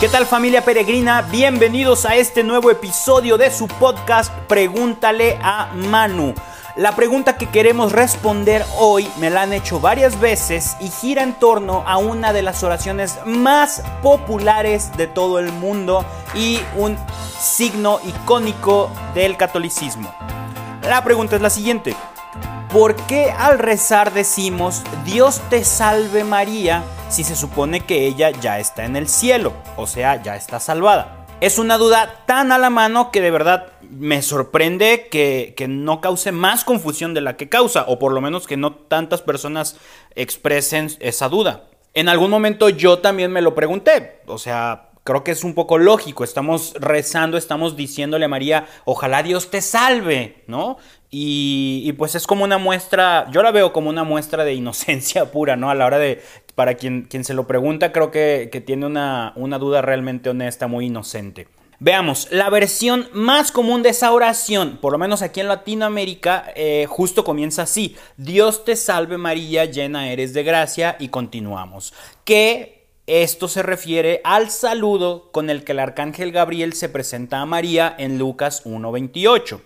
¿Qué tal familia peregrina? Bienvenidos a este nuevo episodio de su podcast Pregúntale a Manu. La pregunta que queremos responder hoy me la han hecho varias veces y gira en torno a una de las oraciones más populares de todo el mundo y un signo icónico del catolicismo. La pregunta es la siguiente. ¿Por qué al rezar decimos Dios te salve María si se supone que ella ya está en el cielo? O sea, ya está salvada. Es una duda tan a la mano que de verdad me sorprende que, que, no cause más confusión de la que causa, o por lo menos que no tantas personas expresen esa duda. En algún momento yo también me lo pregunté, o sea, creo que es un poco lógico. Estamos rezando, estamos diciéndole a María, ojalá Dios te salve, ¿no? Y, pues es como una muestra, yo la veo como una muestra de inocencia pura, ¿no? A la hora de, para quien, quien se lo pregunta, creo que, tiene una, una duda realmente honesta, muy inocente. Veamos, la versión más común de esa oración, por lo menos aquí en Latinoamérica, eh, justo comienza así. Dios te salve María, llena eres de gracia y continuamos. Que esto se refiere al saludo con el que el arcángel Gabriel se presenta a María en Lucas 1.28.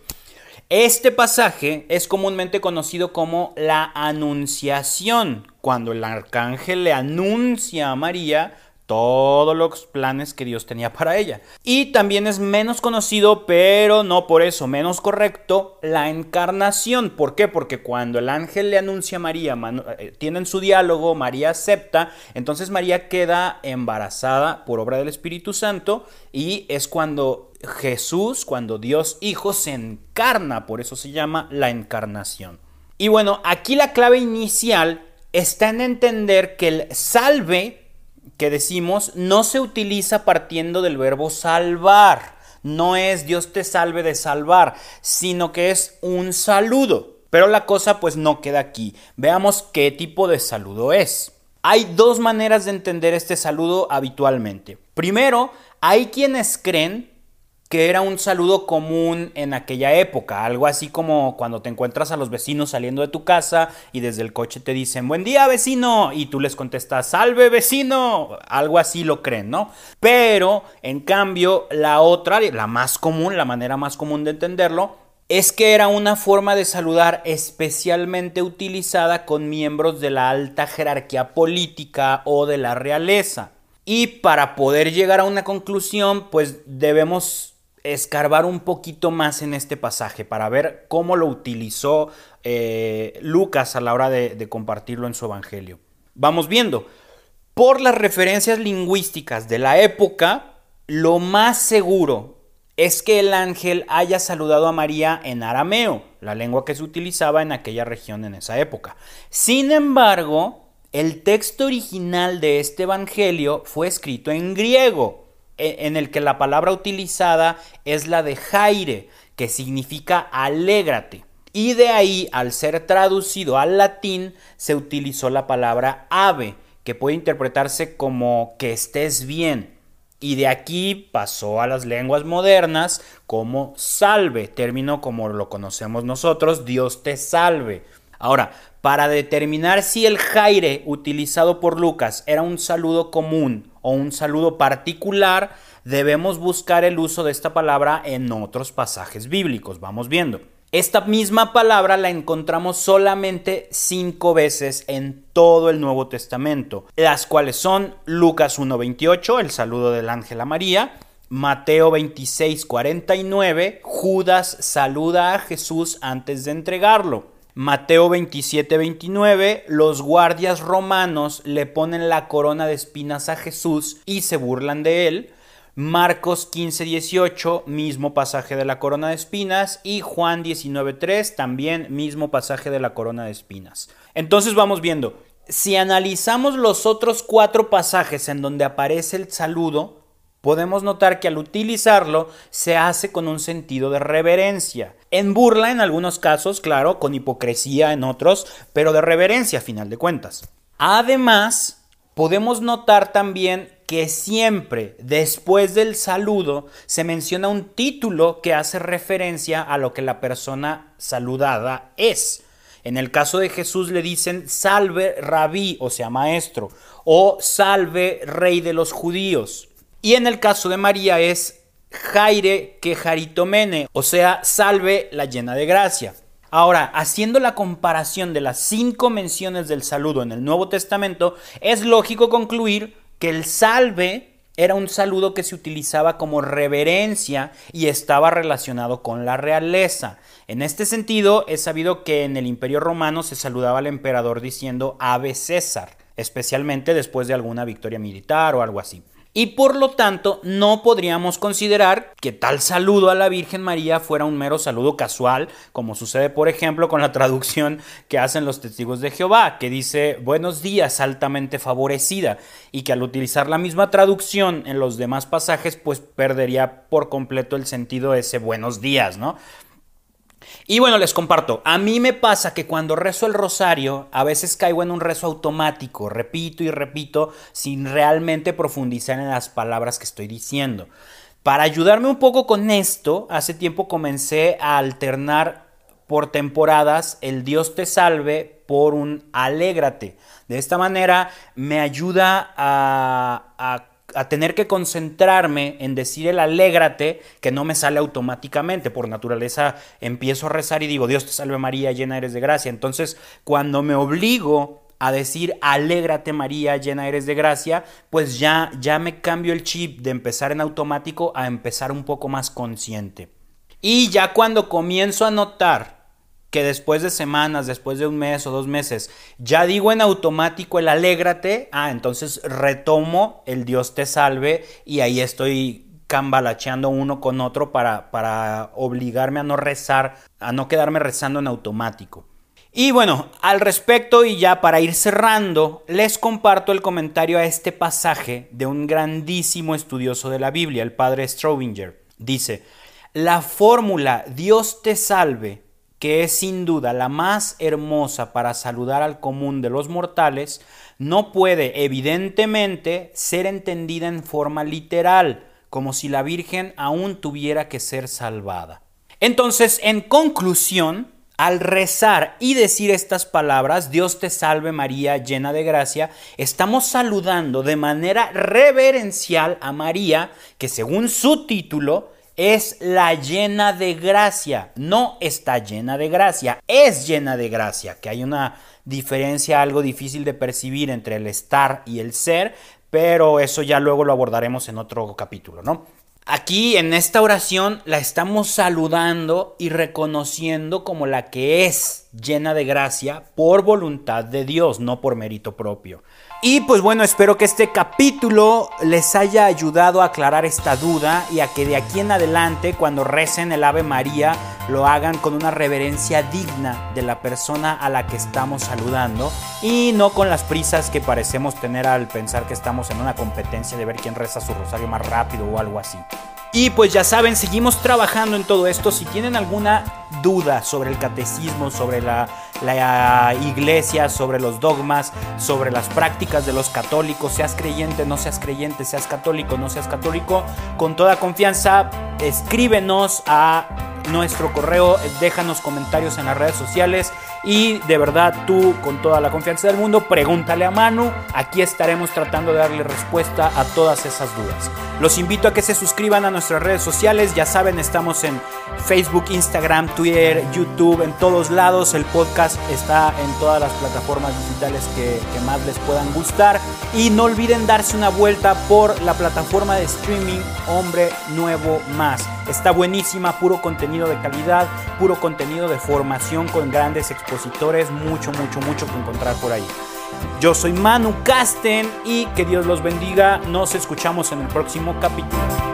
Este pasaje es comúnmente conocido como la anunciación, cuando el arcángel le anuncia a María todos los planes que Dios tenía para ella. Y también es menos conocido, pero no por eso menos correcto, la encarnación. ¿Por qué? Porque cuando el ángel le anuncia a María, eh, tienen su diálogo, María acepta, entonces María queda embarazada por obra del Espíritu Santo y es cuando Jesús, cuando Dios Hijo se encarna, por eso se llama la encarnación. Y bueno, aquí la clave inicial está en entender que el salve que decimos no se utiliza partiendo del verbo salvar. No es Dios te salve de salvar, sino que es un saludo. Pero la cosa pues no queda aquí. Veamos qué tipo de saludo es. Hay dos maneras de entender este saludo habitualmente. Primero, hay quienes creen que era un saludo común en aquella época, algo así como cuando te encuentras a los vecinos saliendo de tu casa y desde el coche te dicen buen día vecino y tú les contestas salve vecino, algo así lo creen, ¿no? Pero en cambio la otra, la más común, la manera más común de entenderlo, es que era una forma de saludar especialmente utilizada con miembros de la alta jerarquía política o de la realeza. Y para poder llegar a una conclusión, pues debemos escarbar un poquito más en este pasaje para ver cómo lo utilizó eh, Lucas a la hora de, compartirlo en su evangelio. Vamos viendo, por las referencias lingüísticas de la época, lo más seguro es que el ángel haya saludado a María en arameo, la lengua que se utilizaba en aquella región en esa época. Sin embargo, el texto original de este evangelio fue escrito en griego, en el que la palabra utilizada es la de jaire, que significa alégrate. Y de ahí, al ser traducido al latín, se utilizó la palabra ave, que puede interpretarse como que estés bien. Y de aquí pasó a las lenguas modernas como salve, término como lo conocemos nosotros, Dios te salve. Ahora, para determinar si el jaire utilizado por Lucas era un saludo común o un saludo particular, debemos buscar el uso de esta palabra en otros pasajes bíblicos. Vamos viendo. Esta misma palabra la encontramos solamente cinco veces en todo el Nuevo Testamento, las cuales son Lucas 1.28, el saludo del ángel a María, Mateo 26.49, Judas saluda a Jesús antes de entregarlo. Mateo 27, 29, los guardias romanos le ponen la corona de espinas a Jesús y se burlan de él. Marcos 15, 18, mismo pasaje de la corona de espinas. Y Juan 19, 3, también mismo pasaje de la corona de espinas. Entonces vamos viendo, si analizamos los otros cuatro pasajes en donde aparece el saludo, podemos notar que al utilizarlo se hace con un sentido de reverencia. En burla en algunos casos, claro, con hipocresía en otros, pero de reverencia a final de cuentas. Además, podemos notar también que siempre después del saludo se menciona un título que hace referencia a lo que la persona saludada es. En el caso de Jesús le dicen salve rabí, o sea, maestro, o salve rey de los judíos. Y en el caso de María es Jaire que Jaritomene, o sea, salve la llena de gracia. Ahora, haciendo la comparación de las cinco menciones del saludo en el Nuevo Testamento, es lógico concluir que el salve era un saludo que se utilizaba como reverencia y estaba relacionado con la realeza. En este sentido, es sabido que en el Imperio Romano se saludaba al emperador diciendo Ave César, especialmente después de alguna victoria militar o algo así. Y por lo tanto, no podríamos considerar que tal saludo a la Virgen María fuera un mero saludo casual, como sucede, por ejemplo, con la traducción que hacen los testigos de Jehová, que dice buenos días, altamente favorecida, y que al utilizar la misma traducción en los demás pasajes, pues perdería por completo el sentido de ese buenos días, ¿no? Y bueno, les comparto, a mí me pasa que cuando rezo el rosario, a veces caigo en un rezo automático, repito y repito, sin realmente profundizar en las palabras que estoy diciendo. Para ayudarme un poco con esto, hace tiempo comencé a alternar por temporadas el Dios te salve por un alégrate. De esta manera me ayuda a, a a tener que concentrarme en decir el alégrate que no me sale automáticamente. Por naturaleza empiezo a rezar y digo, Dios te salve María, llena eres de gracia. Entonces, cuando me obligo a decir alégrate María, llena eres de gracia, pues ya, ya me cambio el chip de empezar en automático a empezar un poco más consciente. Y ya cuando comienzo a notar que después de semanas, después de un mes o dos meses, ya digo en automático el alégrate, ah, entonces retomo el Dios te salve y ahí estoy cambalacheando uno con otro para, para obligarme a no rezar, a no quedarme rezando en automático. Y bueno, al respecto y ya para ir cerrando, les comparto el comentario a este pasaje de un grandísimo estudioso de la Biblia, el padre Strobinger. Dice, la fórmula Dios te salve que es sin duda la más hermosa para saludar al común de los mortales, no puede evidentemente ser entendida en forma literal, como si la Virgen aún tuviera que ser salvada. Entonces, en conclusión, al rezar y decir estas palabras, Dios te salve María, llena de gracia, estamos saludando de manera reverencial a María, que según su título es la llena de gracia. No está llena de gracia, es llena de gracia, que hay una diferencia algo difícil de percibir entre el estar y el ser, pero eso ya luego lo abordaremos en otro capítulo, ¿no? Aquí en esta oración la estamos saludando y reconociendo como la que es llena de gracia por voluntad de Dios, no por mérito propio. Y pues bueno, espero que este capítulo les haya ayudado a aclarar esta duda y a que de aquí en adelante, cuando recen el Ave María, lo hagan con una reverencia digna de la persona a la que estamos saludando y no con las prisas que parecemos tener al pensar que estamos en una competencia de ver quién reza su rosario más rápido o algo así. Y pues ya saben, seguimos trabajando en todo esto. Si tienen alguna duda sobre el catecismo, sobre la, la, iglesia, sobre los dogmas, sobre las prácticas de los católicos, seas creyente, no seas creyente, seas católico, no seas católico, con toda confianza escríbenos a nuestro correo, déjanos comentarios en las redes sociales y de verdad tú con toda la confianza del mundo pregúntale a Manu, aquí estaremos tratando de darle respuesta a todas esas dudas. Los invito a que se suscriban a nuestras redes sociales, ya saben estamos en Facebook, Instagram, Twitter, YouTube, en todos lados, el podcast está en todas las plataformas digitales que, que más les puedan gustar y no olviden darse una vuelta por la plataforma de streaming Hombre Nuevo Más. Está buenísima, puro contenido de calidad, puro contenido de formación con grandes expositores, mucho, mucho, mucho que encontrar por ahí. Yo soy Manu Casten y que Dios los bendiga. Nos escuchamos en el próximo capítulo.